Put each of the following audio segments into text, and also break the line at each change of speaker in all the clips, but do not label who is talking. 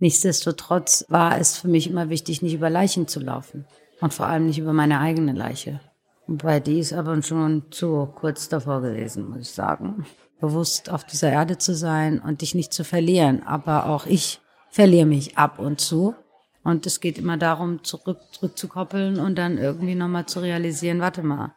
Nichtsdestotrotz war es für mich immer wichtig, nicht über Leichen zu laufen. Und vor allem nicht über meine eigene Leiche. Wobei die ist aber schon zu kurz davor gewesen, muss ich sagen. Bewusst auf dieser Erde zu sein und dich nicht zu verlieren. Aber auch ich verliere mich ab und zu. Und es geht immer darum, zurück, zurückzukoppeln und dann irgendwie nochmal zu realisieren, warte mal.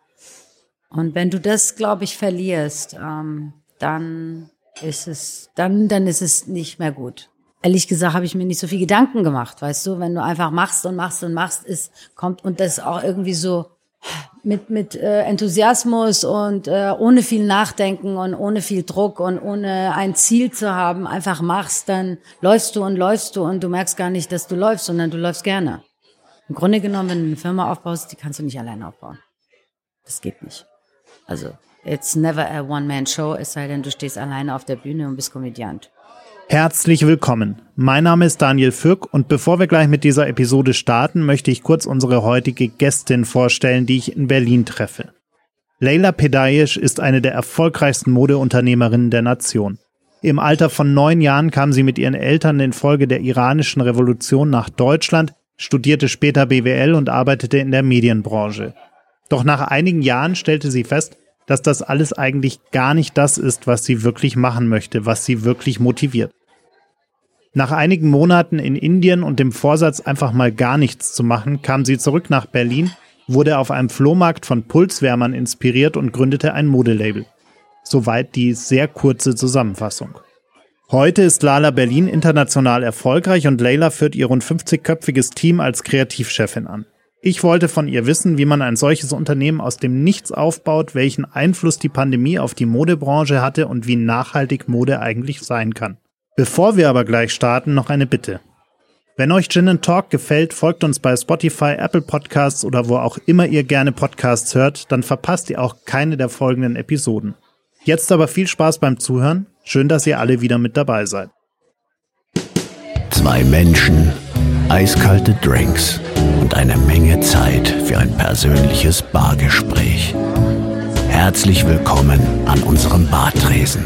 Und wenn du das, glaube ich, verlierst, ähm, dann ist es, dann, dann ist es nicht mehr gut ehrlich gesagt habe ich mir nicht so viel Gedanken gemacht, weißt du, wenn du einfach machst und machst und machst, ist kommt und das auch irgendwie so mit mit äh, Enthusiasmus und äh, ohne viel Nachdenken und ohne viel Druck und ohne ein Ziel zu haben, einfach machst, dann läufst du und läufst du und du merkst gar nicht, dass du läufst, sondern du läufst gerne. Im Grunde genommen, wenn du eine Firma aufbaust, die kannst du nicht alleine aufbauen. Das geht nicht. Also, it's never a one-man-show, es sei denn, du stehst alleine auf der Bühne und bist Komödiant.
Herzlich willkommen. Mein Name ist Daniel Fürk und bevor wir gleich mit dieser Episode starten, möchte ich kurz unsere heutige Gästin vorstellen, die ich in Berlin treffe. Leila Pedayesh ist eine der erfolgreichsten Modeunternehmerinnen der Nation. Im Alter von neun Jahren kam sie mit ihren Eltern infolge der iranischen Revolution nach Deutschland, studierte später BWL und arbeitete in der Medienbranche. Doch nach einigen Jahren stellte sie fest, dass das alles eigentlich gar nicht das ist, was sie wirklich machen möchte, was sie wirklich motiviert. Nach einigen Monaten in Indien und dem Vorsatz, einfach mal gar nichts zu machen, kam sie zurück nach Berlin, wurde auf einem Flohmarkt von Pulswärmern inspiriert und gründete ein Modelabel. Soweit die sehr kurze Zusammenfassung. Heute ist Lala Berlin international erfolgreich und Leila führt ihr rund 50-köpfiges Team als Kreativchefin an. Ich wollte von ihr wissen, wie man ein solches Unternehmen aus dem Nichts aufbaut, welchen Einfluss die Pandemie auf die Modebranche hatte und wie nachhaltig Mode eigentlich sein kann. Bevor wir aber gleich starten, noch eine Bitte. Wenn euch Gin Talk gefällt, folgt uns bei Spotify, Apple Podcasts oder wo auch immer ihr gerne Podcasts hört, dann verpasst ihr auch keine der folgenden Episoden. Jetzt aber viel Spaß beim Zuhören. Schön, dass ihr alle wieder mit dabei seid.
Zwei Menschen, eiskalte Drinks und eine Menge Zeit für ein persönliches Bargespräch. Herzlich willkommen an unserem Bartresen.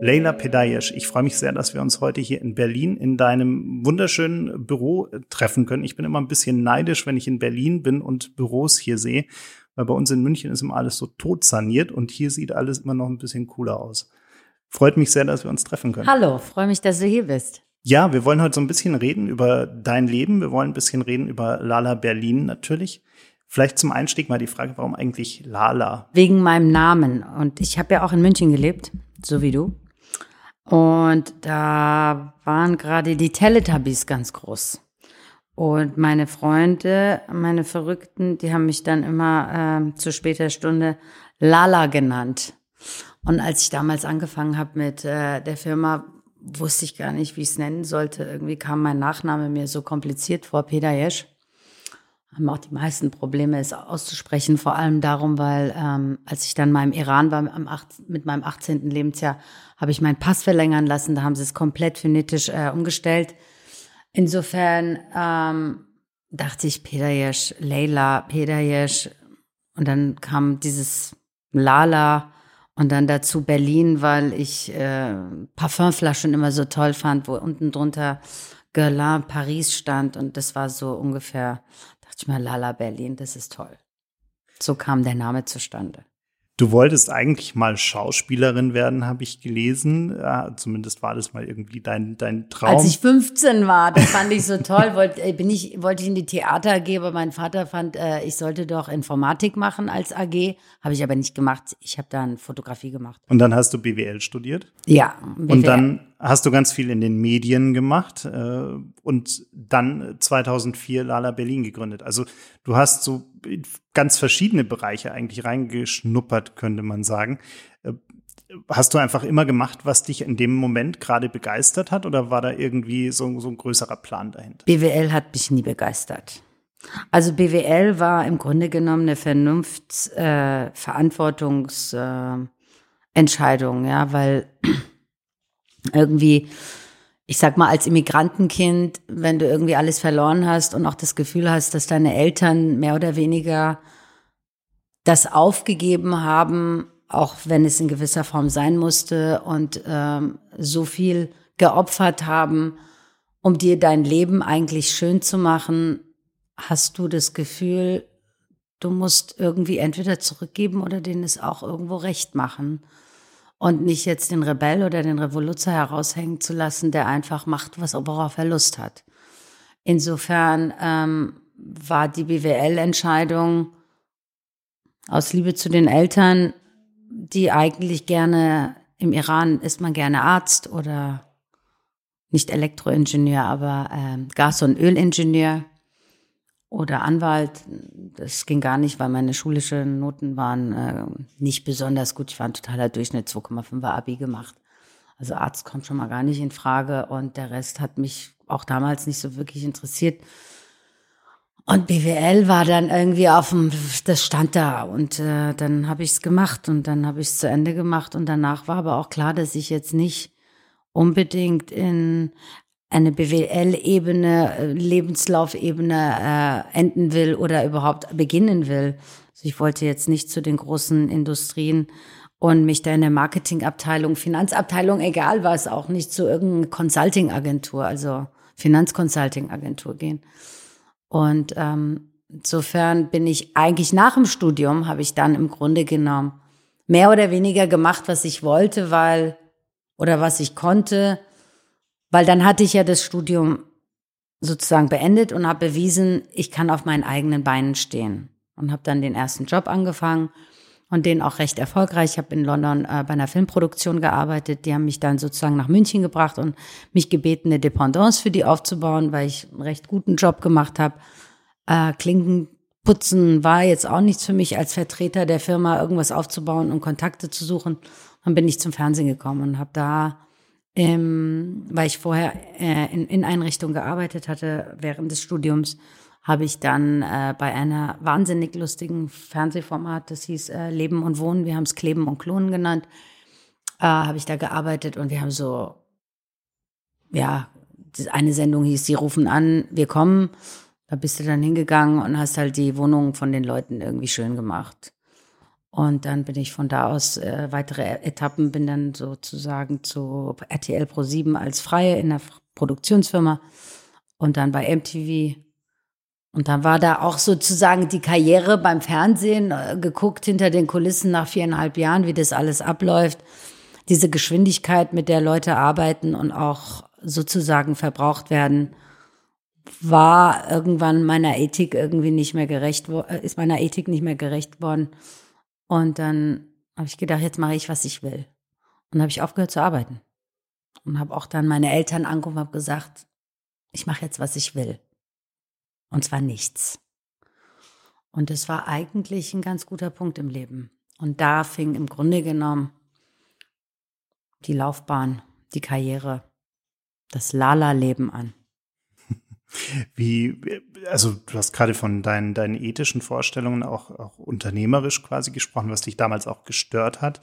Leila Pedayesh, ich freue mich sehr, dass wir uns heute hier in Berlin in deinem wunderschönen Büro äh, treffen können. Ich bin immer ein bisschen neidisch, wenn ich in Berlin bin und Büros hier sehe, weil bei uns in München ist immer alles so tot saniert und hier sieht alles immer noch ein bisschen cooler aus. Freut mich sehr, dass wir uns treffen können.
Hallo, freue mich, dass du hier bist.
Ja, wir wollen heute so ein bisschen reden über dein Leben. Wir wollen ein bisschen reden über Lala Berlin natürlich. Vielleicht zum Einstieg mal die Frage, warum eigentlich Lala?
Wegen meinem Namen. Und ich habe ja auch in München gelebt, so wie du. Und da waren gerade die Teletubbies ganz groß. Und meine Freunde, meine Verrückten, die haben mich dann immer äh, zu später Stunde Lala genannt. Und als ich damals angefangen habe mit äh, der Firma, wusste ich gar nicht, wie ich es nennen sollte. Irgendwie kam mein Nachname mir so kompliziert vor, Peter Jesch haben auch die meisten Probleme, es auszusprechen. Vor allem darum, weil ähm, als ich dann mal im Iran war am 8, mit meinem 18. Lebensjahr, habe ich meinen Pass verlängern lassen. Da haben sie es komplett phonetisch äh, umgestellt. Insofern ähm, dachte ich Pedayesh, Leila, Pedayesh. Und dann kam dieses Lala und dann dazu Berlin, weil ich äh, Parfümflaschen immer so toll fand, wo unten drunter Guerlain Paris stand. Und das war so ungefähr dachte ich mal, Lala Berlin, das ist toll. So kam der Name zustande.
Du wolltest eigentlich mal Schauspielerin werden, habe ich gelesen. Ja, zumindest war das mal irgendwie dein, dein Traum.
Als ich 15 war, das fand ich so toll, wollte, äh, bin ich, wollte ich in die Theater AG, aber mein Vater fand, äh, ich sollte doch Informatik machen als AG. Habe ich aber nicht gemacht. Ich habe dann Fotografie gemacht.
Und dann hast du BWL studiert?
Ja.
BWL. Und dann hast du ganz viel in den Medien gemacht äh, und dann 2004 Lala Berlin gegründet. Also du hast so ganz verschiedene Bereiche eigentlich reingeschnuppert, könnte man sagen. Äh, hast du einfach immer gemacht, was dich in dem Moment gerade begeistert hat oder war da irgendwie so, so ein größerer Plan dahinter?
BWL hat mich nie begeistert. Also BWL war im Grunde genommen eine Vernunft, äh, äh, ja, weil irgendwie, ich sag mal, als Immigrantenkind, wenn du irgendwie alles verloren hast und auch das Gefühl hast, dass deine Eltern mehr oder weniger das aufgegeben haben, auch wenn es in gewisser Form sein musste und ähm, so viel geopfert haben, um dir dein Leben eigentlich schön zu machen, hast du das Gefühl, du musst irgendwie entweder zurückgeben oder denen es auch irgendwo recht machen. Und nicht jetzt den Rebell oder den Revoluzer heraushängen zu lassen, der einfach macht, was worauf er Lust hat. Insofern ähm, war die BWL-Entscheidung aus Liebe zu den Eltern, die eigentlich gerne, im Iran ist man gerne Arzt oder nicht Elektroingenieur, aber äh, Gas- und Ölingenieur oder Anwalt. Das ging gar nicht, weil meine schulischen Noten waren äh, nicht besonders gut. Ich war ein totaler Durchschnitt, 2,5er Abi gemacht. Also Arzt kommt schon mal gar nicht in Frage und der Rest hat mich auch damals nicht so wirklich interessiert. Und BWL war dann irgendwie auf dem, das stand da und äh, dann habe ich es gemacht und dann habe ich es zu Ende gemacht und danach war aber auch klar, dass ich jetzt nicht unbedingt in eine BWL-Ebene, äh, Lebenslaufebene äh, enden will oder überhaupt beginnen will. Also ich wollte jetzt nicht zu den großen Industrien und mich da in der Marketingabteilung, Finanzabteilung, egal was, auch nicht zu irgendeiner Consulting-Agentur, also Finanzconsulting-Agentur gehen. Und ähm, insofern bin ich eigentlich nach dem Studium, habe ich dann im Grunde genommen mehr oder weniger gemacht, was ich wollte, weil oder was ich konnte, weil dann hatte ich ja das Studium sozusagen beendet und habe bewiesen, ich kann auf meinen eigenen Beinen stehen und habe dann den ersten Job angefangen und den auch recht erfolgreich. Ich habe in London äh, bei einer Filmproduktion gearbeitet. Die haben mich dann sozusagen nach München gebracht und mich gebeten, eine Dependance für die aufzubauen, weil ich einen recht guten Job gemacht habe. Äh, Klinkenputzen war jetzt auch nichts für mich als Vertreter der Firma, irgendwas aufzubauen und Kontakte zu suchen. Dann bin ich zum Fernsehen gekommen und habe da, ähm, weil ich vorher äh, in, in Einrichtungen gearbeitet hatte während des Studiums, habe ich dann äh, bei einer wahnsinnig lustigen Fernsehformat, das hieß äh, Leben und Wohnen, wir haben es Kleben und Klonen genannt, äh, habe ich da gearbeitet und wir haben so, ja, eine Sendung hieß, sie rufen an, wir kommen. Da bist du dann hingegangen und hast halt die Wohnungen von den Leuten irgendwie schön gemacht. Und dann bin ich von da aus äh, weitere Etappen, bin dann sozusagen zu RTL Pro 7 als Freie in der Produktionsfirma und dann bei MTV. Und dann war da auch sozusagen die Karriere beim Fernsehen, äh, geguckt hinter den Kulissen nach viereinhalb Jahren, wie das alles abläuft. Diese Geschwindigkeit, mit der Leute arbeiten und auch sozusagen verbraucht werden, war irgendwann meiner Ethik irgendwie nicht mehr gerecht, äh, ist meiner Ethik nicht mehr gerecht worden. Und dann habe ich gedacht, jetzt mache ich, was ich will. Und habe ich aufgehört zu arbeiten. Und habe auch dann meine Eltern angerufen und habe gesagt, ich mache jetzt, was ich will. Und zwar nichts. Und das war eigentlich ein ganz guter Punkt im Leben. Und da fing im Grunde genommen die Laufbahn, die Karriere, das Lala-Leben an.
Wie, also du hast gerade von deinen, deinen ethischen Vorstellungen auch, auch unternehmerisch quasi gesprochen, was dich damals auch gestört hat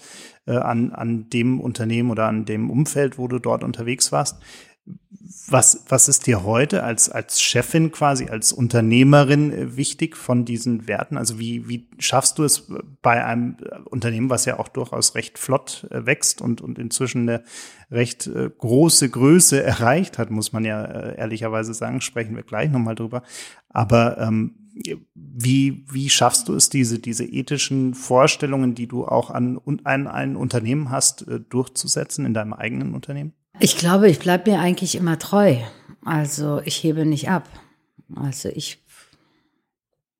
äh, an, an dem Unternehmen oder an dem Umfeld, wo du dort unterwegs warst. Was, was ist dir heute als, als Chefin quasi, als Unternehmerin äh, wichtig von diesen Werten? Also wie, wie schaffst du es bei einem äh, Unternehmen, was ja auch durchaus recht flott äh, wächst und, und inzwischen eine recht große Größe erreicht hat, muss man ja ehrlicherweise sagen, sprechen wir gleich nochmal drüber. Aber ähm, wie, wie schaffst du es, diese, diese ethischen Vorstellungen, die du auch an, an ein Unternehmen hast, durchzusetzen in deinem eigenen Unternehmen?
Ich glaube, ich bleibe mir eigentlich immer treu. Also ich hebe nicht ab. Also ich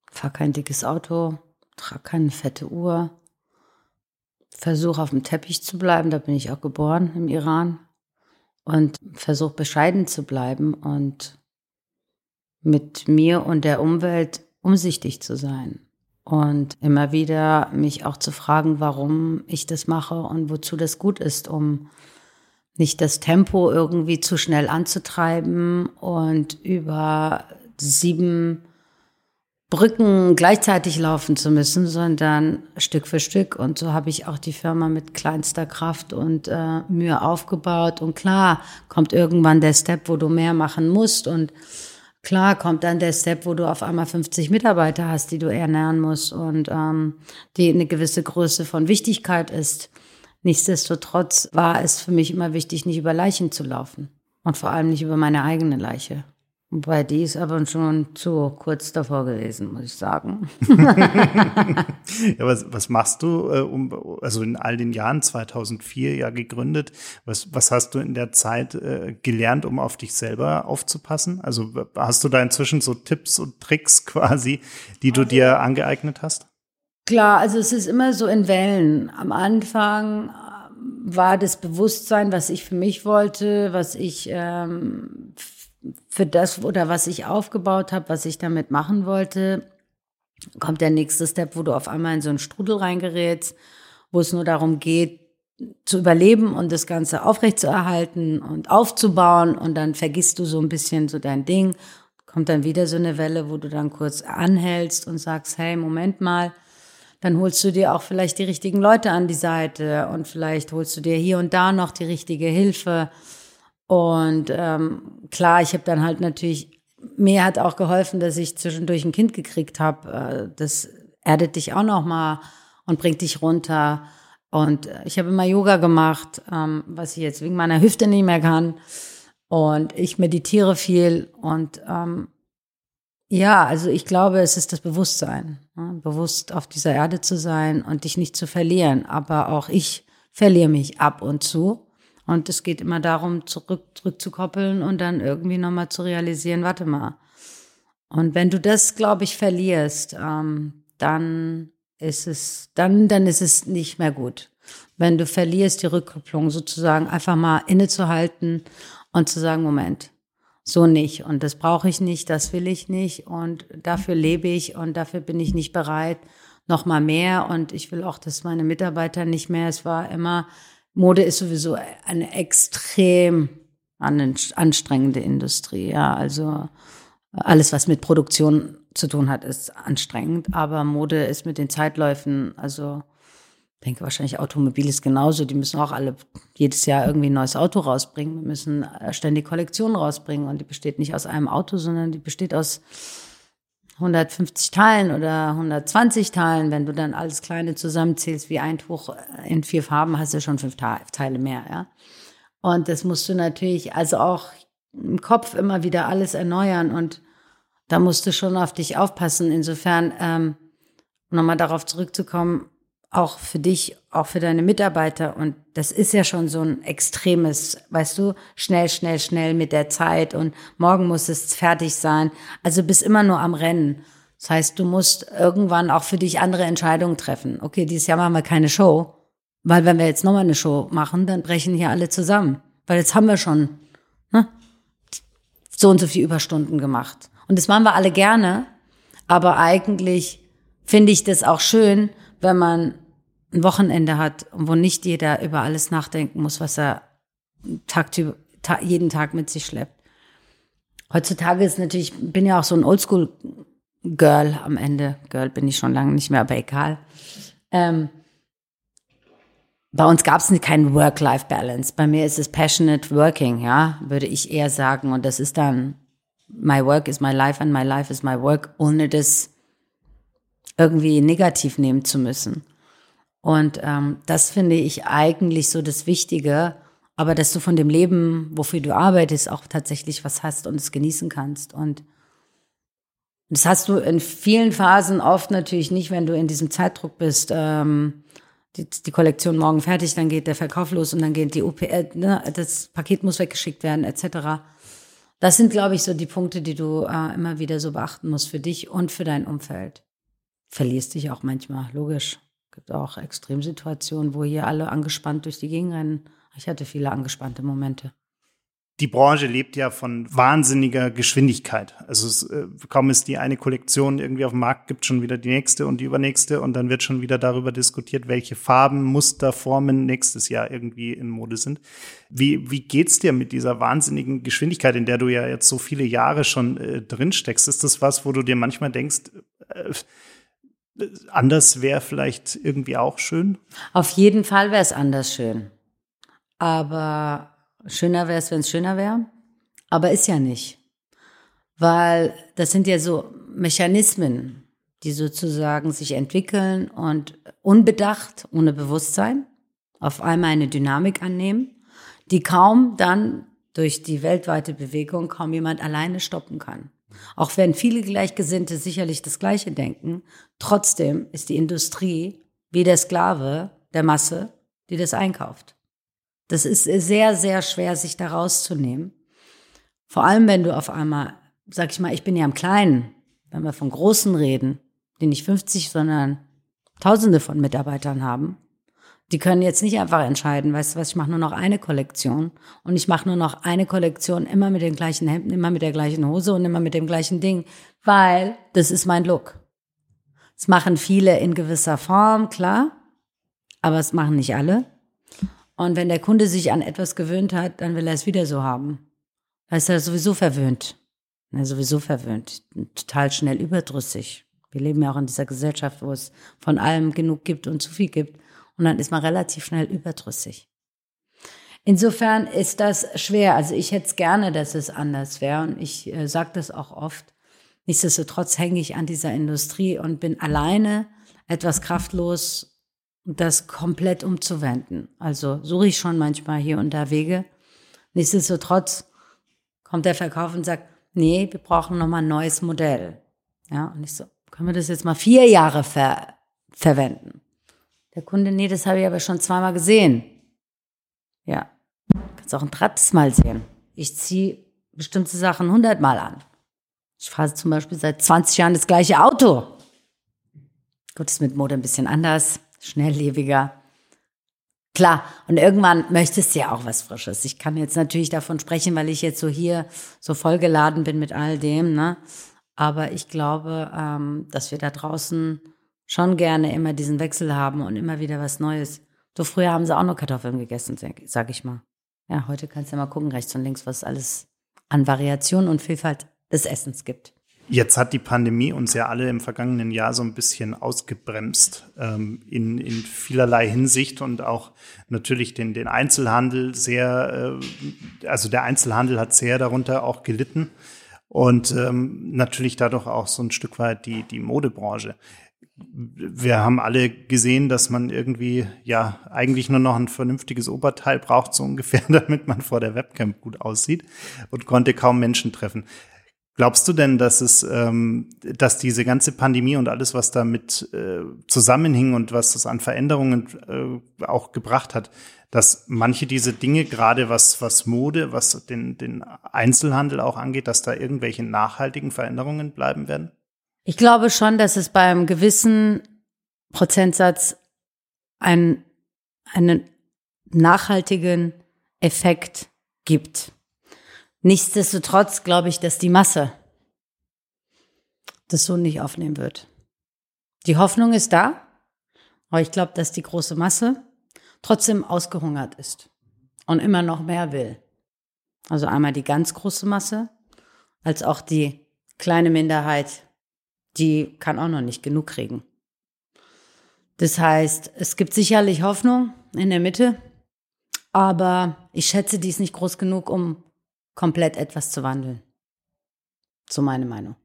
fahre kein dickes Auto, trage keine fette Uhr, versuche auf dem Teppich zu bleiben, da bin ich auch geboren im Iran und versuche bescheiden zu bleiben und mit mir und der Umwelt umsichtig zu sein und immer wieder mich auch zu fragen, warum ich das mache und wozu das gut ist, um nicht das Tempo irgendwie zu schnell anzutreiben und über sieben Brücken gleichzeitig laufen zu müssen, sondern Stück für Stück. Und so habe ich auch die Firma mit kleinster Kraft und äh, Mühe aufgebaut. Und klar kommt irgendwann der Step, wo du mehr machen musst. Und klar kommt dann der Step, wo du auf einmal 50 Mitarbeiter hast, die du ernähren musst und ähm, die eine gewisse Größe von Wichtigkeit ist. Nichtsdestotrotz war es für mich immer wichtig, nicht über Leichen zu laufen. Und vor allem nicht über meine eigene Leiche. Wobei die ist aber schon zu kurz davor gewesen, muss ich sagen.
ja, was, was machst du, äh, um, also in all den Jahren, 2004 ja gegründet, was, was hast du in der Zeit äh, gelernt, um auf dich selber aufzupassen? Also hast du da inzwischen so Tipps und Tricks quasi, die du dir angeeignet hast?
Klar, also es ist immer so in Wellen. Am Anfang war das Bewusstsein, was ich für mich wollte, was ich ähm, für das oder was ich aufgebaut habe, was ich damit machen wollte, kommt der nächste Step, wo du auf einmal in so einen Strudel reingerätst, wo es nur darum geht, zu überleben und das Ganze aufrechtzuerhalten und aufzubauen und dann vergisst du so ein bisschen so dein Ding. Kommt dann wieder so eine Welle, wo du dann kurz anhältst und sagst, hey, Moment mal, dann holst du dir auch vielleicht die richtigen Leute an die Seite und vielleicht holst du dir hier und da noch die richtige Hilfe und ähm, klar, ich habe dann halt natürlich, mir hat auch geholfen, dass ich zwischendurch ein Kind gekriegt habe. Äh, das erdet dich auch noch mal und bringt dich runter. Und ich habe immer Yoga gemacht, ähm, was ich jetzt wegen meiner Hüfte nicht mehr kann. Und ich meditiere viel. Und ähm, ja, also ich glaube, es ist das Bewusstsein. Ne? Bewusst auf dieser Erde zu sein und dich nicht zu verlieren. Aber auch ich verliere mich ab und zu. Und es geht immer darum, zurück, zurückzukoppeln und dann irgendwie nochmal zu realisieren, warte mal. Und wenn du das, glaube ich, verlierst, ähm, dann ist es, dann, dann ist es nicht mehr gut. Wenn du verlierst, die Rückkopplung sozusagen einfach mal innezuhalten und zu sagen, Moment, so nicht. Und das brauche ich nicht, das will ich nicht. Und dafür lebe ich und dafür bin ich nicht bereit, noch mal mehr. Und ich will auch, dass meine Mitarbeiter nicht mehr. Es war immer, Mode ist sowieso eine extrem anstrengende Industrie. Ja, also alles, was mit Produktion zu tun hat, ist anstrengend. Aber Mode ist mit den Zeitläufen, also denke wahrscheinlich Automobil ist genauso. Die müssen auch alle jedes Jahr irgendwie ein neues Auto rausbringen. Wir müssen äh, ständig Kollektionen rausbringen und die besteht nicht aus einem Auto, sondern die besteht aus 150 Teilen oder 120 Teilen, wenn du dann alles Kleine zusammenzählst wie ein Tuch in vier Farben, hast du schon fünf Teile mehr, ja. Und das musst du natürlich also auch im Kopf immer wieder alles erneuern und da musst du schon auf dich aufpassen. Insofern, ähm, nochmal darauf zurückzukommen, auch für dich, auch für deine Mitarbeiter. Und das ist ja schon so ein extremes, weißt du, schnell, schnell, schnell mit der Zeit und morgen muss es fertig sein. Also bist immer nur am Rennen. Das heißt, du musst irgendwann auch für dich andere Entscheidungen treffen. Okay, dieses Jahr machen wir keine Show, weil wenn wir jetzt nochmal eine Show machen, dann brechen hier alle zusammen. Weil jetzt haben wir schon ne, so und so viele Überstunden gemacht. Und das machen wir alle gerne. Aber eigentlich finde ich das auch schön, wenn man ein Wochenende hat, wo nicht jeder über alles nachdenken muss, was er Tag, ta jeden Tag mit sich schleppt. Heutzutage ist natürlich, bin ja auch so ein Oldschool-Girl am Ende. Girl bin ich schon lange nicht mehr, aber egal. Ähm, bei uns gab es keinen Work-Life-Balance. Bei mir ist es passionate working, ja, würde ich eher sagen. Und das ist dann my work is my life and my life is my work, ohne das irgendwie negativ nehmen zu müssen. Und ähm, das finde ich eigentlich so das Wichtige, aber dass du von dem Leben, wofür du arbeitest, auch tatsächlich was hast und es genießen kannst. Und das hast du in vielen Phasen oft natürlich nicht, wenn du in diesem Zeitdruck bist. Ähm, die, die Kollektion morgen fertig, dann geht der Verkauf los und dann geht die OPL, ne, das Paket muss weggeschickt werden, etc. Das sind, glaube ich, so die Punkte, die du äh, immer wieder so beachten musst für dich und für dein Umfeld. Verlierst dich auch manchmal, logisch gibt auch Extremsituationen, wo hier alle angespannt durch die Gegend rennen. Ich hatte viele angespannte Momente.
Die Branche lebt ja von wahnsinniger Geschwindigkeit. Also es, äh, kaum ist die eine Kollektion irgendwie auf dem Markt, gibt schon wieder die nächste und die übernächste und dann wird schon wieder darüber diskutiert, welche Farben, Muster, Formen nächstes Jahr irgendwie in Mode sind. Wie, wie geht's dir mit dieser wahnsinnigen Geschwindigkeit, in der du ja jetzt so viele Jahre schon äh, drin steckst? Ist das was, wo du dir manchmal denkst, äh, anders wäre vielleicht irgendwie auch schön?
Auf jeden Fall wäre es anders schön. Aber schöner wäre es, wenn es schöner wäre. Aber ist ja nicht. Weil das sind ja so Mechanismen, die sozusagen sich entwickeln und unbedacht, ohne Bewusstsein, auf einmal eine Dynamik annehmen, die kaum dann durch die weltweite Bewegung kaum jemand alleine stoppen kann. Auch wenn viele Gleichgesinnte sicherlich das Gleiche denken, trotzdem ist die Industrie wie der Sklave der Masse, die das einkauft. Das ist sehr, sehr schwer, sich da rauszunehmen. Vor allem, wenn du auf einmal, sag ich mal, ich bin ja im Kleinen, wenn wir von Großen reden, die nicht 50, sondern Tausende von Mitarbeitern haben, die können jetzt nicht einfach entscheiden, weißt du was, ich mache nur noch eine Kollektion und ich mache nur noch eine Kollektion immer mit den gleichen Hemden, immer mit der gleichen Hose und immer mit dem gleichen Ding, weil das ist mein Look. Das machen viele in gewisser Form, klar, aber es machen nicht alle. Und wenn der Kunde sich an etwas gewöhnt hat, dann will er es wieder so haben. Da ist er sowieso verwöhnt. Er ist sowieso verwöhnt. Total schnell überdrüssig. Wir leben ja auch in dieser Gesellschaft, wo es von allem genug gibt und zu viel gibt. Und dann ist man relativ schnell überdrüssig. Insofern ist das schwer. Also ich hätte es gerne, dass es anders wäre. Und ich äh, sage das auch oft. Nichtsdestotrotz hänge ich an dieser Industrie und bin alleine etwas kraftlos, das komplett umzuwenden. Also suche ich schon manchmal hier und da Wege. Nichtsdestotrotz kommt der Verkauf und sagt, nee, wir brauchen nochmal ein neues Modell. Ja, und ich so, können wir das jetzt mal vier Jahre ver verwenden? Der Kunde, nee, das habe ich aber schon zweimal gesehen. Ja, kannst auch ein drittes Mal sehen. Ich ziehe bestimmte Sachen hundertmal an. Ich fahre zum Beispiel seit 20 Jahren das gleiche Auto. Gut, ist mit Mode ein bisschen anders, schnelllebiger. Klar, und irgendwann möchtest du ja auch was Frisches. Ich kann jetzt natürlich davon sprechen, weil ich jetzt so hier so vollgeladen bin mit all dem, ne? Aber ich glaube, ähm, dass wir da draußen schon gerne immer diesen Wechsel haben und immer wieder was Neues. So früher haben sie auch nur Kartoffeln gegessen, sag ich mal. Ja, heute kannst du ja mal gucken, rechts und links, was es alles an Variation und Vielfalt des Essens gibt.
Jetzt hat die Pandemie uns ja alle im vergangenen Jahr so ein bisschen ausgebremst ähm, in, in vielerlei Hinsicht und auch natürlich den, den Einzelhandel sehr, äh, also der Einzelhandel hat sehr darunter auch gelitten und ähm, natürlich dadurch auch so ein Stück weit die, die Modebranche wir haben alle gesehen, dass man irgendwie ja eigentlich nur noch ein vernünftiges Oberteil braucht, so ungefähr, damit man vor der Webcam gut aussieht und konnte kaum Menschen treffen. Glaubst du denn, dass es, ähm, dass diese ganze Pandemie und alles, was damit äh, zusammenhing und was das an Veränderungen äh, auch gebracht hat, dass manche diese Dinge, gerade was, was Mode, was den, den Einzelhandel auch angeht, dass da irgendwelche nachhaltigen Veränderungen bleiben werden?
Ich glaube schon, dass es beim gewissen Prozentsatz einen, einen nachhaltigen Effekt gibt. Nichtsdestotrotz glaube ich, dass die Masse das so nicht aufnehmen wird. Die Hoffnung ist da, aber ich glaube, dass die große Masse trotzdem ausgehungert ist und immer noch mehr will. Also einmal die ganz große Masse, als auch die kleine Minderheit, die kann auch noch nicht genug kriegen. Das heißt, es gibt sicherlich Hoffnung in der Mitte, aber ich schätze, die ist nicht groß genug, um komplett etwas zu wandeln. So meine Meinung.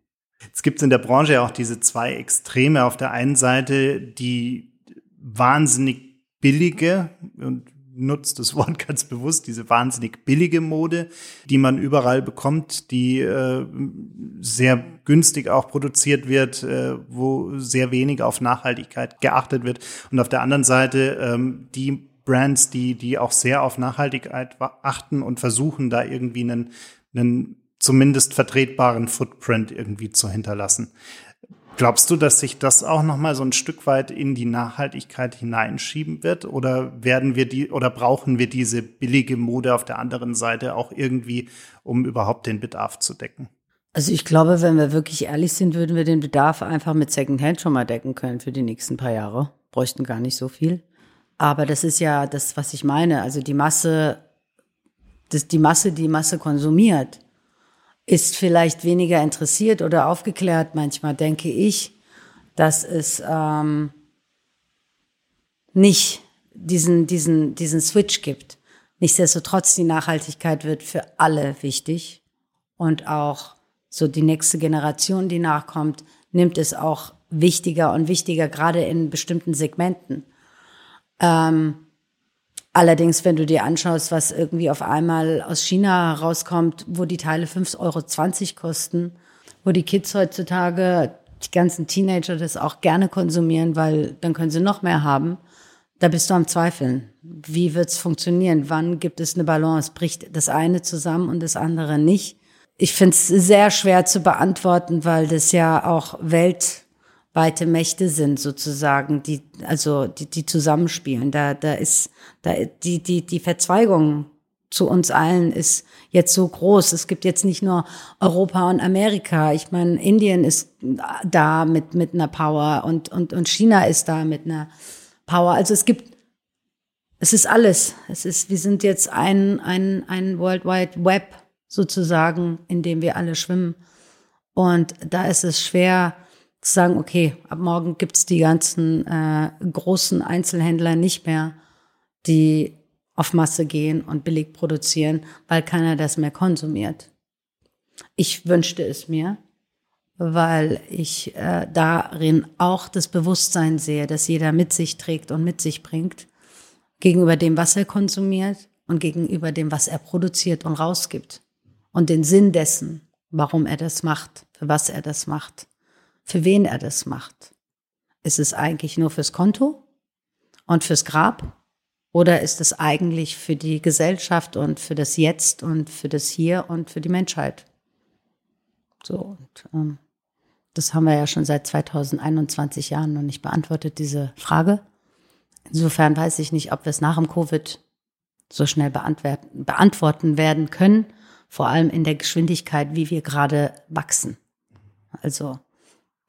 Es gibt in der Branche ja auch diese zwei Extreme. Auf der einen Seite die wahnsinnig billige und nutzt das Wort ganz bewusst, diese wahnsinnig billige Mode, die man überall bekommt, die äh, sehr günstig auch produziert wird, äh, wo sehr wenig auf Nachhaltigkeit geachtet wird. Und auf der anderen Seite ähm, die Brands, die, die auch sehr auf Nachhaltigkeit achten und versuchen, da irgendwie einen, einen zumindest vertretbaren Footprint irgendwie zu hinterlassen. Glaubst du, dass sich das auch noch mal so ein Stück weit in die Nachhaltigkeit hineinschieben wird oder werden wir die oder brauchen wir diese billige Mode auf der anderen Seite auch irgendwie, um überhaupt den Bedarf zu decken?
Also ich glaube, wenn wir wirklich ehrlich sind, würden wir den Bedarf einfach mit Secondhand schon mal decken können für die nächsten paar Jahre. Bräuchten gar nicht so viel. Aber das ist ja das, was ich meine. Also die Masse, das, die Masse, die Masse konsumiert ist vielleicht weniger interessiert oder aufgeklärt manchmal, denke ich. dass es ähm, nicht diesen, diesen, diesen Switch gibt. Nichtsdestotrotz, die Nachhaltigkeit wird für alle wichtig und auch so die nächste Generation, die nachkommt, nimmt es auch wichtiger und wichtiger, gerade in bestimmten Segmenten. Ähm, allerdings, wenn du dir anschaust, was irgendwie auf einmal aus China rauskommt, wo die Teile 5,20 Euro kosten, wo die Kids heutzutage, die ganzen Teenager das auch gerne konsumieren, weil dann können sie noch mehr haben, da bist du am Zweifeln. Wie wird's funktionieren? Wann gibt es eine Balance? Bricht das eine zusammen und das andere nicht? Ich finde es sehr schwer zu beantworten, weil das ja auch weltweite Mächte sind sozusagen, die also die, die zusammenspielen. Da da ist da die die die Verzweigung zu uns allen ist jetzt so groß. Es gibt jetzt nicht nur Europa und Amerika. Ich meine, Indien ist da mit mit einer Power und und und China ist da mit einer Power. Also es gibt es ist alles. Es ist, wir sind jetzt ein, ein, ein World Wide Web sozusagen, in dem wir alle schwimmen. Und da ist es schwer zu sagen, okay, ab morgen gibt's die ganzen äh, großen Einzelhändler nicht mehr, die auf Masse gehen und billig produzieren, weil keiner das mehr konsumiert. Ich wünschte es mir, weil ich äh, darin auch das Bewusstsein sehe, dass jeder mit sich trägt und mit sich bringt, gegenüber dem, was er konsumiert und gegenüber dem, was er produziert und rausgibt und den Sinn dessen, warum er das macht, für was er das macht, für wen er das macht. Ist es eigentlich nur fürs Konto und fürs Grab? Oder ist es eigentlich für die Gesellschaft und für das Jetzt und für das Hier und für die Menschheit? So, und ähm, das haben wir ja schon seit 2021 Jahren noch nicht beantwortet, diese Frage. Insofern weiß ich nicht, ob wir es nach dem Covid so schnell beantworten werden können vor allem in der Geschwindigkeit, wie wir gerade wachsen. Also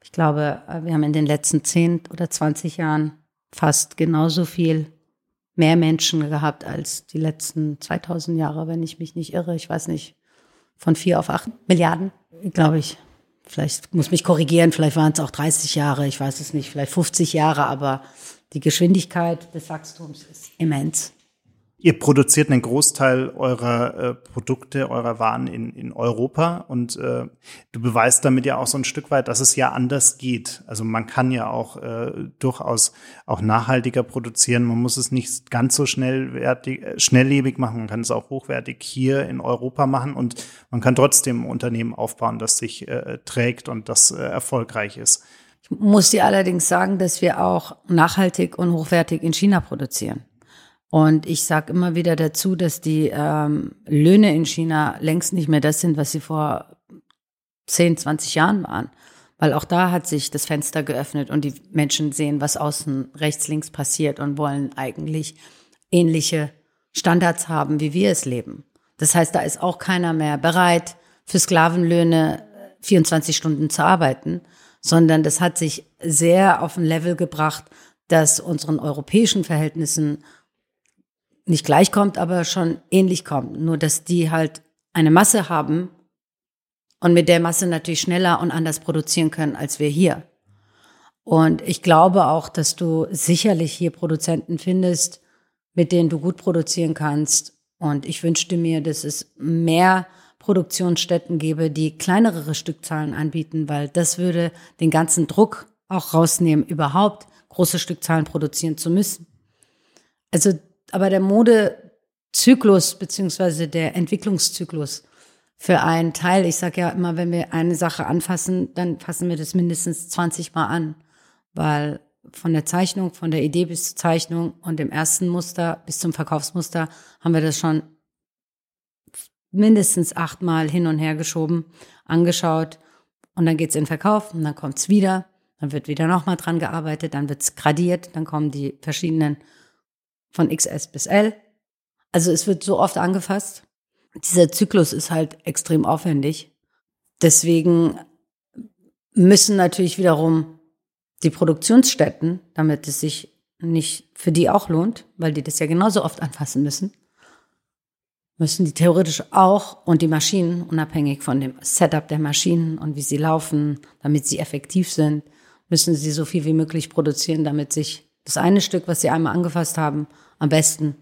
ich glaube, wir haben in den letzten 10 oder 20 Jahren fast genauso viel mehr Menschen gehabt als die letzten 2000 Jahre, wenn ich mich nicht irre. Ich weiß nicht, von 4 auf 8 Milliarden, glaube ich. Vielleicht muss mich korrigieren, vielleicht waren es auch 30 Jahre, ich weiß es nicht, vielleicht 50 Jahre, aber die Geschwindigkeit des Wachstums ist immens.
Ihr produziert einen Großteil eurer äh, Produkte, eurer Waren in, in Europa und äh, du beweist damit ja auch so ein Stück weit, dass es ja anders geht. Also man kann ja auch äh, durchaus auch nachhaltiger produzieren. Man muss es nicht ganz so schnellwertig, äh, schnelllebig machen. Man kann es auch hochwertig hier in Europa machen und man kann trotzdem ein Unternehmen aufbauen, das sich äh, trägt und das äh, erfolgreich ist.
Ich muss dir allerdings sagen, dass wir auch nachhaltig und hochwertig in China produzieren. Und ich sage immer wieder dazu, dass die ähm, Löhne in China längst nicht mehr das sind, was sie vor 10, 20 Jahren waren. Weil auch da hat sich das Fenster geöffnet und die Menschen sehen, was außen rechts, links passiert und wollen eigentlich ähnliche Standards haben, wie wir es leben. Das heißt, da ist auch keiner mehr bereit, für Sklavenlöhne 24 Stunden zu arbeiten, sondern das hat sich sehr auf ein Level gebracht, das unseren europäischen Verhältnissen nicht gleich kommt, aber schon ähnlich kommt. Nur, dass die halt eine Masse haben und mit der Masse natürlich schneller und anders produzieren können als wir hier. Und ich glaube auch, dass du sicherlich hier Produzenten findest, mit denen du gut produzieren kannst. Und ich wünschte mir, dass es mehr Produktionsstätten gäbe, die kleinere Stückzahlen anbieten, weil das würde den ganzen Druck auch rausnehmen, überhaupt große Stückzahlen produzieren zu müssen. Also aber der Modezyklus beziehungsweise der Entwicklungszyklus für einen Teil, ich sage ja immer, wenn wir eine Sache anfassen, dann fassen wir das mindestens 20 Mal an, weil von der Zeichnung, von der Idee bis zur Zeichnung und dem ersten Muster bis zum Verkaufsmuster haben wir das schon mindestens achtmal hin und her geschoben, angeschaut und dann geht's in Verkauf und dann kommt's wieder, dann wird wieder nochmal dran gearbeitet, dann wird's gradiert, dann kommen die verschiedenen von XS bis L. Also es wird so oft angefasst. Dieser Zyklus ist halt extrem aufwendig. Deswegen müssen natürlich wiederum die Produktionsstätten, damit es sich nicht für die auch lohnt, weil die das ja genauso oft anfassen müssen, müssen die theoretisch auch und die Maschinen, unabhängig von dem Setup der Maschinen und wie sie laufen, damit sie effektiv sind, müssen sie so viel wie möglich produzieren, damit sich das eine Stück, was sie einmal angefasst haben, am besten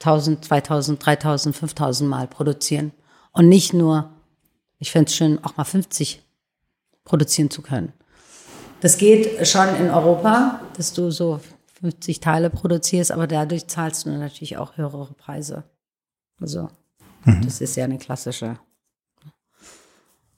1000, 2000, 3000, 5000 Mal produzieren. Und nicht nur, ich fände es schön, auch mal 50 produzieren zu können. Das geht schon in Europa, dass du so 50 Teile produzierst, aber dadurch zahlst du natürlich auch höhere Preise. Also, mhm. das ist ja eine klassische.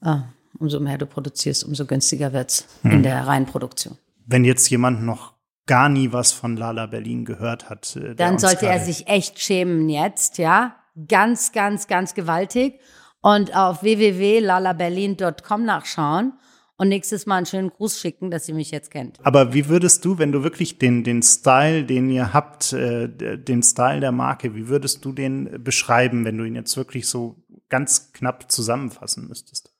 Ah, umso mehr du produzierst, umso günstiger wird's mhm. in der Reihenproduktion.
Wenn jetzt jemand noch gar nie was von Lala Berlin gehört hat,
äh, dann sollte er sich echt schämen jetzt, ja? Ganz, ganz, ganz gewaltig und auf www.lalaberlin.com nachschauen und nächstes Mal einen schönen Gruß schicken, dass sie mich jetzt kennt.
Aber wie würdest du, wenn du wirklich den, den Style, den ihr habt, äh, den Style der Marke, wie würdest du den beschreiben, wenn du ihn jetzt wirklich so ganz knapp zusammenfassen müsstest?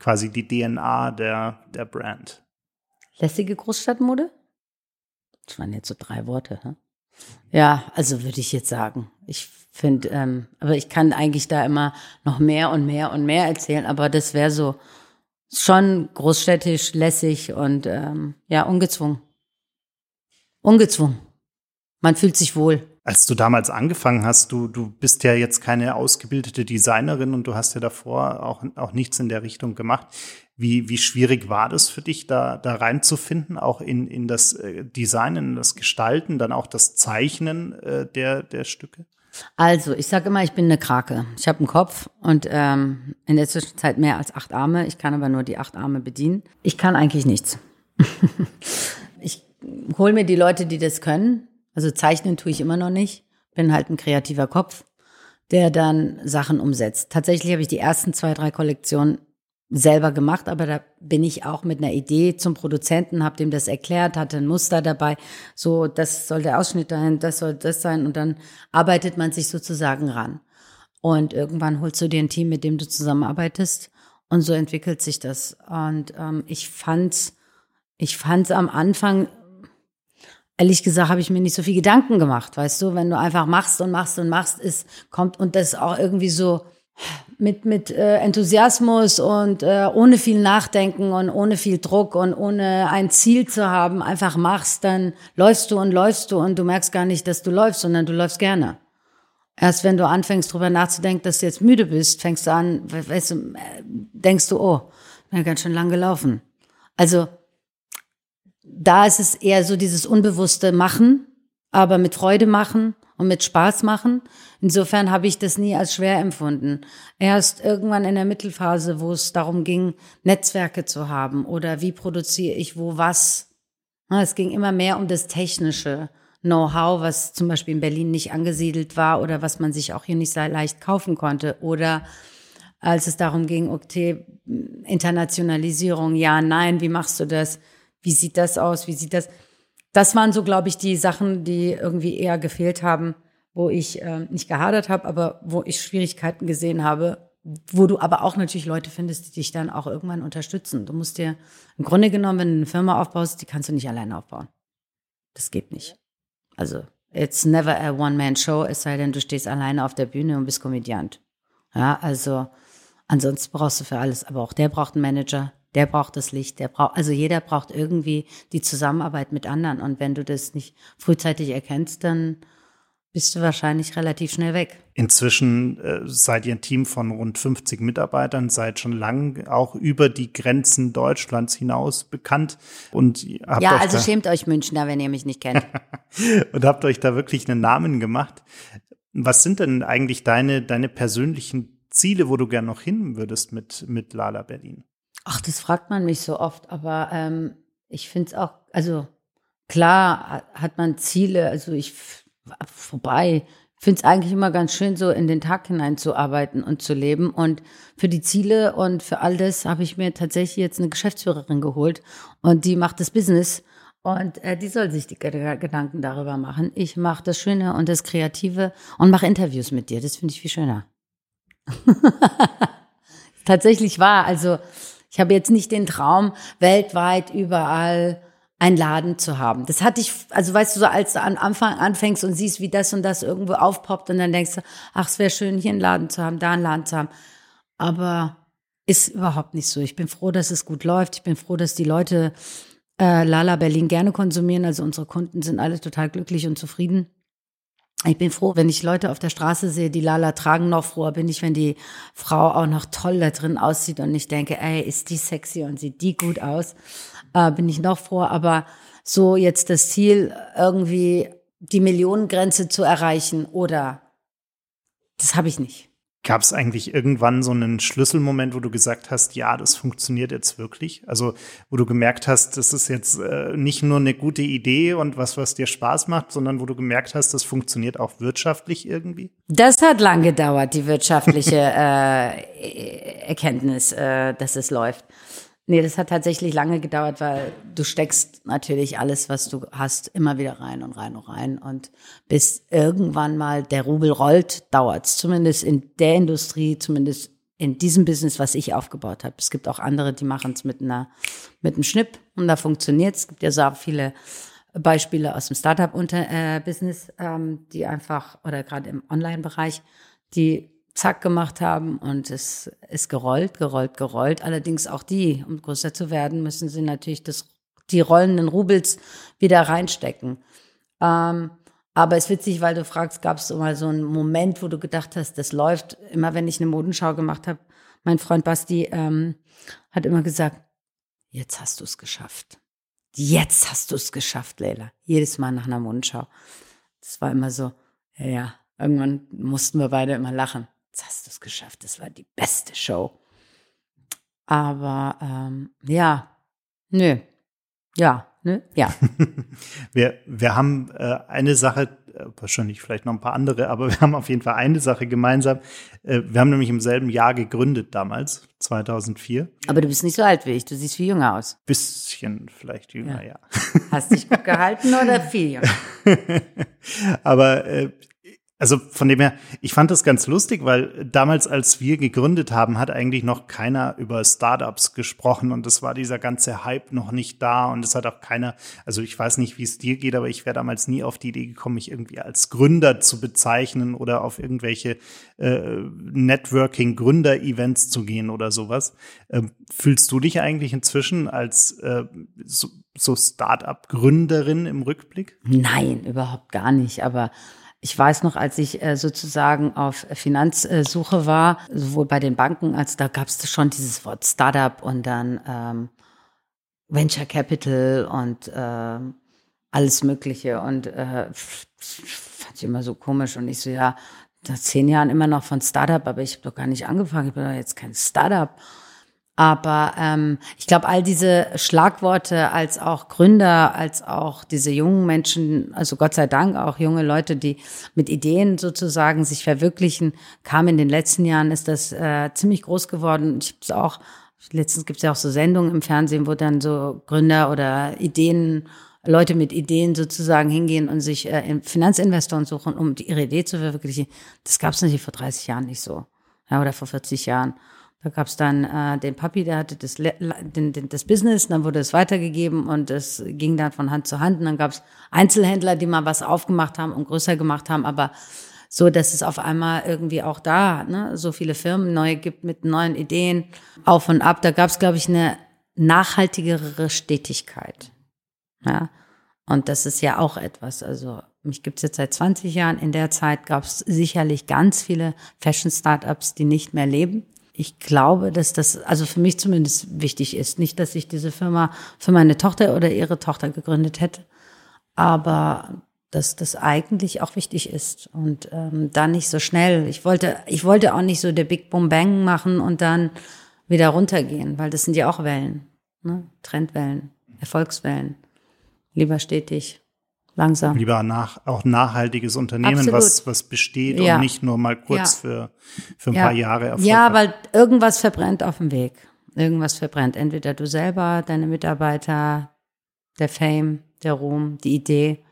Quasi die DNA der, der Brand.
Lässige Großstadtmode? Das waren jetzt so drei Worte, ne? Ja, also würde ich jetzt sagen. Ich finde, ähm, aber ich kann eigentlich da immer noch mehr und mehr und mehr erzählen, aber das wäre so schon großstädtisch, lässig und ähm, ja, ungezwungen. Ungezwungen. Man fühlt sich wohl.
Als du damals angefangen hast, du, du bist ja jetzt keine ausgebildete Designerin und du hast ja davor auch, auch nichts in der Richtung gemacht. Wie, wie schwierig war das für dich, da, da reinzufinden, auch in, in das äh, Design, in das Gestalten, dann auch das Zeichnen äh, der, der Stücke?
Also, ich sage immer, ich bin eine Krake. Ich habe einen Kopf und ähm, in der Zwischenzeit mehr als acht Arme. Ich kann aber nur die acht Arme bedienen. Ich kann eigentlich nichts. ich hole mir die Leute, die das können. Also zeichnen tue ich immer noch nicht. Bin halt ein kreativer Kopf, der dann Sachen umsetzt. Tatsächlich habe ich die ersten zwei, drei Kollektionen selber gemacht, aber da bin ich auch mit einer Idee zum Produzenten, habe dem das erklärt, hatte ein Muster dabei, so das soll der Ausschnitt sein, das soll das sein und dann arbeitet man sich sozusagen ran. Und irgendwann holst du dir ein Team, mit dem du zusammenarbeitest und so entwickelt sich das. Und ähm, ich fand's, ich fand's am Anfang ehrlich gesagt habe ich mir nicht so viel Gedanken gemacht, weißt du, wenn du einfach machst und machst und machst, ist kommt und das auch irgendwie so mit, mit äh, Enthusiasmus und äh, ohne viel Nachdenken und ohne viel Druck und ohne ein Ziel zu haben, einfach machst, dann läufst du und läufst du und du merkst gar nicht, dass du läufst, sondern du läufst gerne. Erst wenn du anfängst, drüber nachzudenken, dass du jetzt müde bist, fängst du an, weißt du, äh, denkst du, oh, bin ja ganz schön lang gelaufen. Also da ist es eher so dieses unbewusste Machen, aber mit Freude machen und mit Spaß machen. Insofern habe ich das nie als schwer empfunden. Erst irgendwann in der Mittelphase, wo es darum ging, Netzwerke zu haben oder wie produziere ich wo was. Es ging immer mehr um das technische Know-how, was zum Beispiel in Berlin nicht angesiedelt war oder was man sich auch hier nicht sehr leicht kaufen konnte. Oder als es darum ging, okay, Internationalisierung, ja, nein, wie machst du das? Wie sieht das aus? Wie sieht das? Das waren so, glaube ich, die Sachen, die irgendwie eher gefehlt haben, wo ich äh, nicht gehadert habe, aber wo ich Schwierigkeiten gesehen habe, wo du aber auch natürlich Leute findest, die dich dann auch irgendwann unterstützen. Du musst dir im Grunde genommen, wenn du eine Firma aufbaust, die kannst du nicht alleine aufbauen. Das geht nicht. Also, it's never a one-man-show, es sei denn, du stehst alleine auf der Bühne und bist Komödiant. Ja, also, ansonsten brauchst du für alles, aber auch der braucht einen Manager, der braucht das Licht, der braucht, also jeder braucht irgendwie die Zusammenarbeit mit anderen. Und wenn du das nicht frühzeitig erkennst, dann bist du wahrscheinlich relativ schnell weg.
Inzwischen äh, seid ihr ein Team von rund 50 Mitarbeitern, seid schon lang auch über die Grenzen Deutschlands hinaus bekannt und
habt Ja, also schämt euch Münchner, wenn ihr mich nicht kennt.
und habt euch da wirklich einen Namen gemacht. Was sind denn eigentlich deine, deine persönlichen Ziele, wo du gern noch hin würdest mit, mit Lala Berlin?
Ach, das fragt man mich so oft, aber ähm, ich finde es auch, also klar hat man Ziele, also ich vorbei. finde es eigentlich immer ganz schön, so in den Tag hineinzuarbeiten und zu leben. Und für die Ziele und für all das habe ich mir tatsächlich jetzt eine Geschäftsführerin geholt und die macht das Business. Und äh, die soll sich die Gedanken darüber machen. Ich mache das Schöne und das Kreative und mache Interviews mit dir. Das finde ich viel schöner. Tatsächlich war, also ich habe jetzt nicht den Traum, weltweit überall einen Laden zu haben. Das hatte ich, also weißt du, so als du am Anfang anfängst und siehst, wie das und das irgendwo aufpoppt und dann denkst du, ach, es wäre schön, hier einen Laden zu haben, da einen Laden zu haben. Aber ist überhaupt nicht so. Ich bin froh, dass es gut läuft. Ich bin froh, dass die Leute äh, Lala Berlin gerne konsumieren. Also unsere Kunden sind alle total glücklich und zufrieden. Ich bin froh, wenn ich Leute auf der Straße sehe, die Lala tragen. Noch froher bin ich, wenn die Frau auch noch toll da drin aussieht und ich denke, ey, ist die sexy und sieht die gut aus. Äh, bin ich noch froher. Aber so jetzt das Ziel, irgendwie die Millionengrenze zu erreichen oder das habe ich nicht.
Gab es eigentlich irgendwann so einen Schlüsselmoment, wo du gesagt hast, ja, das funktioniert jetzt wirklich? Also, wo du gemerkt hast, das ist jetzt äh, nicht nur eine gute Idee und was, was dir Spaß macht, sondern wo du gemerkt hast, das funktioniert auch wirtschaftlich irgendwie?
Das hat lang gedauert, die wirtschaftliche äh, Erkenntnis, äh, dass es läuft. Nee, das hat tatsächlich lange gedauert, weil du steckst natürlich alles, was du hast, immer wieder rein und rein und rein. Und bis irgendwann mal der Rubel rollt, dauert's. Zumindest in der Industrie, zumindest in diesem Business, was ich aufgebaut habe. Es gibt auch andere, die machen es mit einer, mit einem Schnipp und da funktioniert's. Es gibt ja so viele Beispiele aus dem Startup-Business, äh, ähm, die einfach, oder gerade im Online-Bereich, die zack gemacht haben und es ist gerollt, gerollt, gerollt. Allerdings auch die, um größer zu werden, müssen sie natürlich das, die rollenden Rubels wieder reinstecken. Ähm, aber es ist witzig, weil du fragst, gab es mal so einen Moment, wo du gedacht hast, das läuft. Immer wenn ich eine Modenschau gemacht habe, mein Freund Basti ähm, hat immer gesagt, jetzt hast du es geschafft. Jetzt hast du es geschafft, Leila. Jedes Mal nach einer Modenschau. Das war immer so, ja, ja. Irgendwann mussten wir beide immer lachen jetzt hast du es geschafft, das war die beste Show. Aber ähm, ja, nö, ja, nö, ja.
wir, wir haben äh, eine Sache, äh, wahrscheinlich vielleicht noch ein paar andere, aber wir haben auf jeden Fall eine Sache gemeinsam. Äh, wir haben nämlich im selben Jahr gegründet damals, 2004.
Aber du bist nicht so alt wie ich, du siehst viel jünger aus.
Bisschen vielleicht jünger, ja.
ja. Hast dich gut gehalten oder viel jünger?
aber äh, also von dem her, ich fand das ganz lustig, weil damals, als wir gegründet haben, hat eigentlich noch keiner über Startups gesprochen und es war dieser ganze Hype noch nicht da und es hat auch keiner, also ich weiß nicht, wie es dir geht, aber ich wäre damals nie auf die Idee gekommen, mich irgendwie als Gründer zu bezeichnen oder auf irgendwelche äh, Networking-Gründer-Events zu gehen oder sowas. Ähm, fühlst du dich eigentlich inzwischen als äh, so, so Startup-Gründerin im Rückblick?
Nein, überhaupt gar nicht, aber ich weiß noch, als ich äh, sozusagen auf Finanzsuche war, sowohl bei den Banken als da gab es schon dieses Wort Startup und dann ähm, Venture Capital und äh, alles Mögliche. Und äh, fand ich immer so komisch. Und ich so, ja, seit zehn Jahren immer noch von Startup, aber ich habe doch gar nicht angefangen. Ich bin doch jetzt kein Startup. Aber ähm, ich glaube, all diese Schlagworte als auch Gründer, als auch diese jungen Menschen, also Gott sei Dank auch junge Leute, die mit Ideen sozusagen sich verwirklichen, kam in den letzten Jahren, ist das äh, ziemlich groß geworden. Ich habe auch, letztens gibt es ja auch so Sendungen im Fernsehen, wo dann so Gründer oder Ideen, Leute mit Ideen sozusagen hingehen und sich äh, Finanzinvestoren suchen, um ihre Idee zu verwirklichen. Das gab es natürlich vor 30 Jahren nicht so. Ja, oder vor 40 Jahren. Da gab es dann äh, den Papi, der hatte das, den, den, das Business, dann wurde es weitergegeben und es ging dann von Hand zu Hand. Und dann gab es Einzelhändler, die mal was aufgemacht haben und größer gemacht haben, aber so, dass es auf einmal irgendwie auch da ne, so viele Firmen neue gibt mit neuen Ideen auf und ab. Da gab es, glaube ich, eine nachhaltigere Stetigkeit. Ja, und das ist ja auch etwas. Also mich gibt es jetzt seit 20 Jahren. In der Zeit gab es sicherlich ganz viele Fashion-Startups, die nicht mehr leben ich glaube, dass das also für mich zumindest wichtig ist. Nicht, dass ich diese Firma für meine Tochter oder ihre Tochter gegründet hätte, aber dass das eigentlich auch wichtig ist und ähm, dann nicht so schnell. Ich wollte, ich wollte auch nicht so der Big Boom Bang machen und dann wieder runtergehen, weil das sind ja auch Wellen, ne? Trendwellen, Erfolgswellen. Lieber stetig langsam.
Lieber nach, auch nachhaltiges Unternehmen, was, was besteht ja. und nicht nur mal kurz ja. für, für ein ja. paar Jahre
Erfolg Ja, weil irgendwas verbrennt auf dem Weg. Irgendwas verbrennt. Entweder du selber, deine Mitarbeiter, der Fame, der Ruhm, die Idee.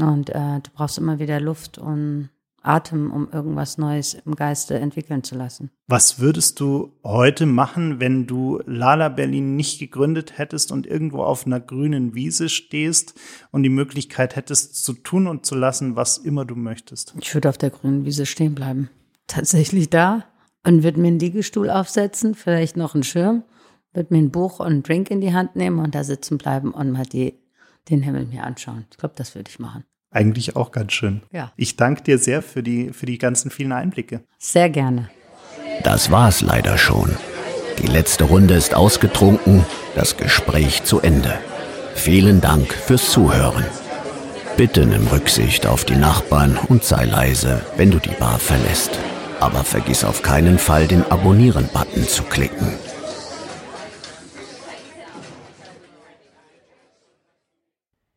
Und äh, du brauchst immer wieder Luft und Atem, um irgendwas Neues im Geiste entwickeln zu lassen.
Was würdest du heute machen, wenn du Lala Berlin nicht gegründet hättest und irgendwo auf einer grünen Wiese stehst und die Möglichkeit hättest zu tun und zu lassen, was immer du möchtest?
Ich würde auf der grünen Wiese stehen bleiben. Tatsächlich da und würde mir einen Liegestuhl aufsetzen, vielleicht noch einen Schirm würde mir ein Buch und einen Drink in die Hand nehmen und da sitzen bleiben und mal die, den Himmel mir anschauen. Ich glaube, das würde ich machen.
Eigentlich auch ganz schön.
Ja.
Ich danke dir sehr für die, für die ganzen vielen Einblicke.
Sehr gerne.
Das war's leider schon. Die letzte Runde ist ausgetrunken, das Gespräch zu Ende. Vielen Dank fürs Zuhören. Bitte nimm Rücksicht auf die Nachbarn und sei leise, wenn du die Bar verlässt. Aber vergiss auf keinen Fall den Abonnieren-Button zu klicken.